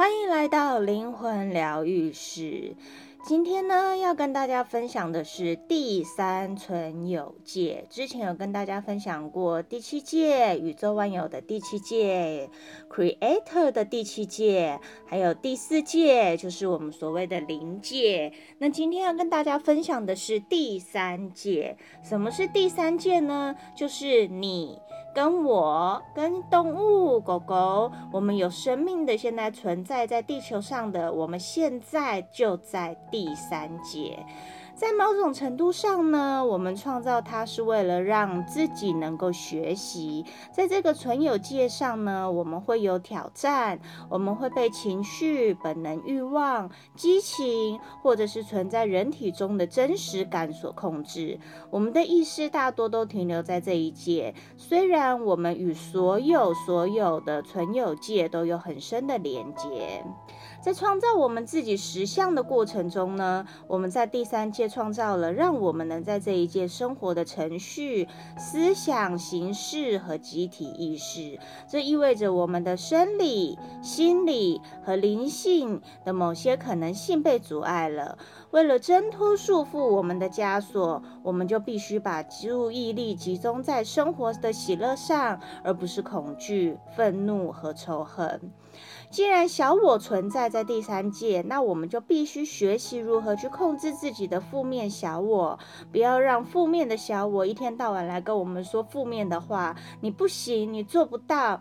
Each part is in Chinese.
欢迎来到灵魂疗愈室。今天呢，要跟大家分享的是第三存有界。之前有跟大家分享过第七界，宇宙万有的第七界，Creator 的第七界，还有第四界，就是我们所谓的灵界。那今天要跟大家分享的是第三界。什么是第三界呢？就是你。跟我、跟动物、狗狗，我们有生命的，现在存在在地球上的，我们现在就在第三节。在某种程度上呢，我们创造它是为了让自己能够学习。在这个存有界上呢，我们会有挑战，我们会被情绪、本能、欲望、激情，或者是存在人体中的真实感所控制。我们的意识大多都停留在这一界，虽然我们与所有所有的存有界都有很深的连接。在创造我们自己实相的过程中呢，我们在第三界创造了让我们能在这一界生活的程序、思想、形式和集体意识。这意味着我们的生理、心理和灵性的某些可能性被阻碍了。为了挣脱束缚我们的枷锁，我们就必须把注意力集中在生活的喜乐上，而不是恐惧、愤怒和仇恨。既然小我存在在第三界，那我们就必须学习如何去控制自己的负面小我，不要让负面的小我一天到晚来跟我们说负面的话。你不行，你做不到，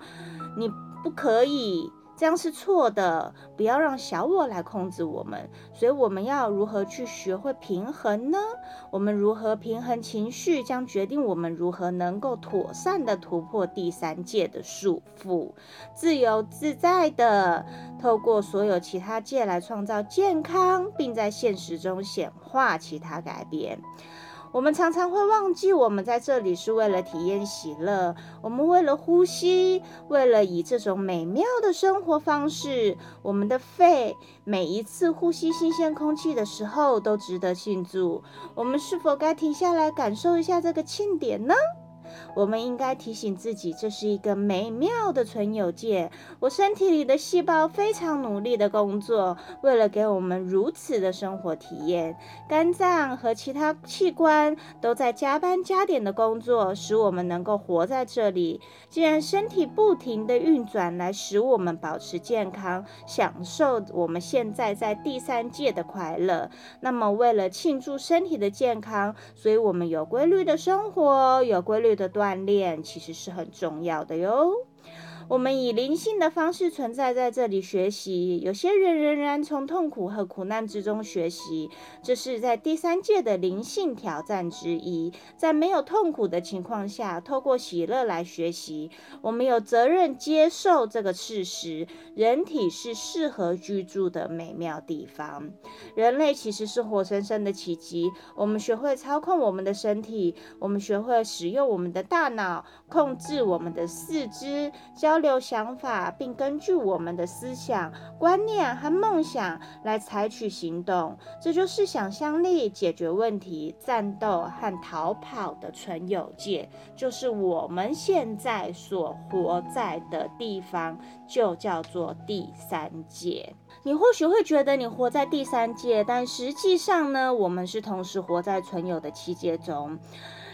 你不可以。这样是错的，不要让小我来控制我们。所以我们要如何去学会平衡呢？我们如何平衡情绪，将决定我们如何能够妥善地突破第三界的束缚，自由自在地透过所有其他界来创造健康，并在现实中显化其他改变。我们常常会忘记，我们在这里是为了体验喜乐。我们为了呼吸，为了以这种美妙的生活方式，我们的肺每一次呼吸新鲜空气的时候都值得庆祝。我们是否该停下来感受一下这个庆典呢？我们应该提醒自己，这是一个美妙的存有界。我身体里的细胞非常努力的工作，为了给我们如此的生活体验。肝脏和其他器官都在加班加点的工作，使我们能够活在这里。既然身体不停的运转来使我们保持健康，享受我们现在在第三界的快乐，那么为了庆祝身体的健康，所以我们有规律的生活，有规律的锻炼其实是很重要的哟。我们以灵性的方式存在在这里学习，有些人仍然从痛苦和苦难之中学习，这是在第三界的灵性挑战之一。在没有痛苦的情况下，透过喜乐来学习，我们有责任接受这个事实：人体是适合居住的美妙地方。人类其实是活生生的奇迹。我们学会操控我们的身体，我们学会使用我们的大脑，控制我们的四肢，交流想法，并根据我们的思想、观念和梦想来采取行动，这就是想象力、解决问题、战斗和逃跑的存有界，就是我们现在所活在的地方，就叫做第三界。你或许会觉得你活在第三界，但实际上呢，我们是同时活在存有的七界中。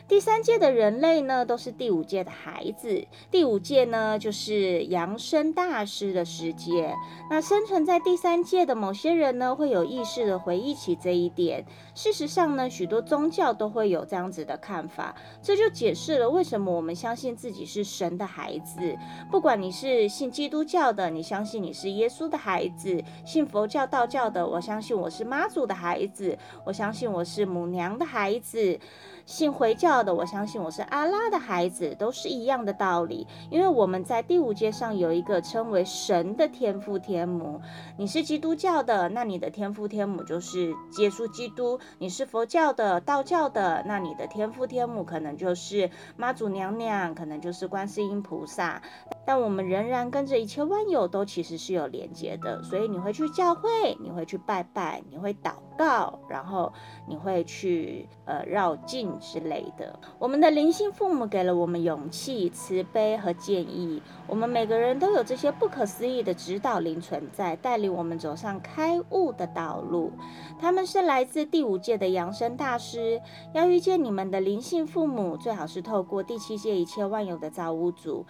第三届的人类呢，都是第五届的孩子。第五届呢，就是扬升大师的世界。那生存在第三届的某些人呢，会有意识的回忆起这一点。事实上呢，许多宗教都会有这样子的看法。这就解释了为什么我们相信自己是神的孩子。不管你是信基督教的，你相信你是耶稣的孩子；信佛教、道教的，我相信我是妈祖的孩子；我相信我是母娘的孩子。信回教的，我相信我是阿拉的孩子，都是一样的道理。因为我们在第五阶上有一个称为神的天父天母。你是基督教的，那你的天父天母就是耶稣基督；你是佛教的、道教的，那你的天父天母可能就是妈祖娘娘，可能就是观世音菩萨。但我们仍然跟着一切万有都其实是有连接的。所以你会去教会，你会去拜拜，你会祷告，然后你会去呃绕境之类的。我们的灵性父母给了我们勇气、慈悲和建议。我们每个人都有这些不可思议的指导灵存在，带领我们走上开悟的道路。他们是来自第五届的扬声大师。要遇见你们的灵性父母，最好是透过第七届一切万有的造物主。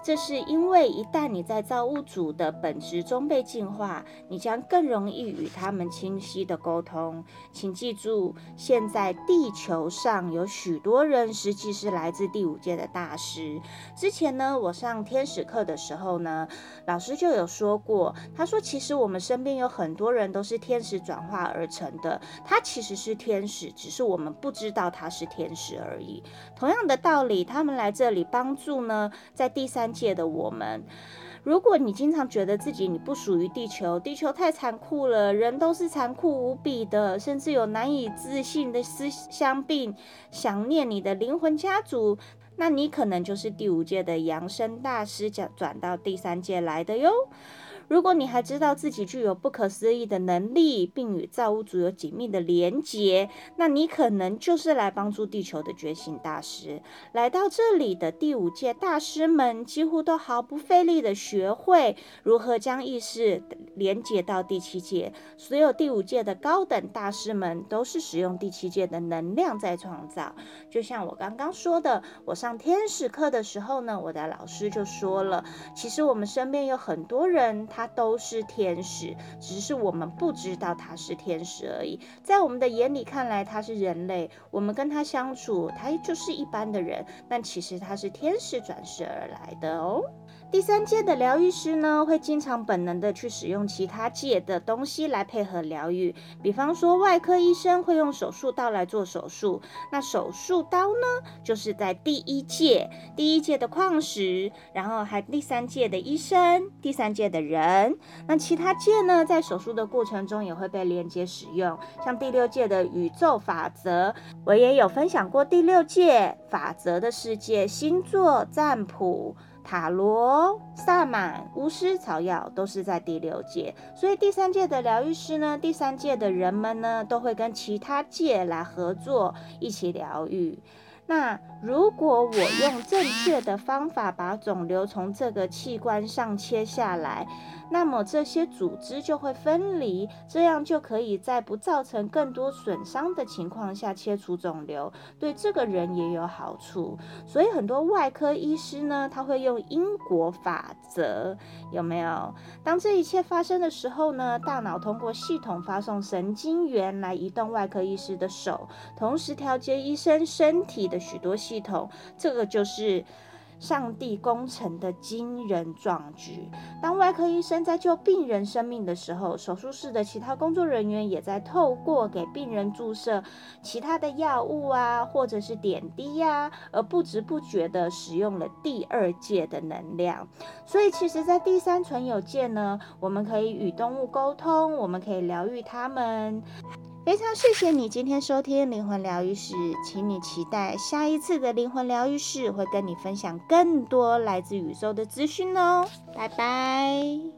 这是因为，一旦你在造物主的本质中被净化，你将更容易与他们清晰地沟通。请记住，现在地球上有许多人实际是来自第五界的大师。之前呢，我上天使课的时候呢，老师就有说过，他说其实我们身边有很多人都是天使转化而成的，他其实是天使，只是我们不知道他是天使而已。同样的道理，他们来这里帮助呢，在第三。界的我们，如果你经常觉得自己你不属于地球，地球太残酷了，人都是残酷无比的，甚至有难以置信的思乡病，想念你的灵魂家族，那你可能就是第五届的扬声大师转转到第三届来的哟。如果你还知道自己具有不可思议的能力，并与造物主有紧密的连结，那你可能就是来帮助地球的觉醒大师。来到这里的第五届大师们，几乎都毫不费力地学会如何将意识连接到第七界。所有第五届的高等大师们，都是使用第七界的能量在创造。就像我刚刚说的，我上天使课的时候呢，我的老师就说了，其实我们身边有很多人。他都是天使，只是我们不知道他是天使而已。在我们的眼里看来，他是人类，我们跟他相处，他就是一般的人，但其实他是天使转世而来的哦。第三界的疗愈师呢，会经常本能的去使用其他界的东西来配合疗愈。比方说，外科医生会用手术刀来做手术，那手术刀呢，就是在第一界，第一界的矿石，然后还第三界的医生，第三界的人。那其他界呢，在手术的过程中也会被连接使用，像第六界的宇宙法则，我也有分享过第六界法则的世界，星座占卜。塔罗、萨满、巫师、草药都是在第六界，所以第三界的疗愈师呢，第三界的人们呢，都会跟其他界来合作，一起疗愈。那如果我用正确的方法把肿瘤从这个器官上切下来，那么这些组织就会分离，这样就可以在不造成更多损伤的情况下切除肿瘤，对这个人也有好处。所以很多外科医师呢，他会用因果法则，有没有？当这一切发生的时候呢，大脑通过系统发送神经元来移动外科医师的手，同时调节医生身体的。许多系统，这个就是上帝工程的惊人壮举。当外科医生在救病人生命的时候，手术室的其他工作人员也在透过给病人注射其他的药物啊，或者是点滴呀、而不知不觉地使用了第二界的能量。所以，其实，在第三存有界呢，我们可以与动物沟通，我们可以疗愈他们。非常谢谢你今天收听灵魂疗愈室，请你期待下一次的灵魂疗愈室会跟你分享更多来自宇宙的资讯哦，拜拜。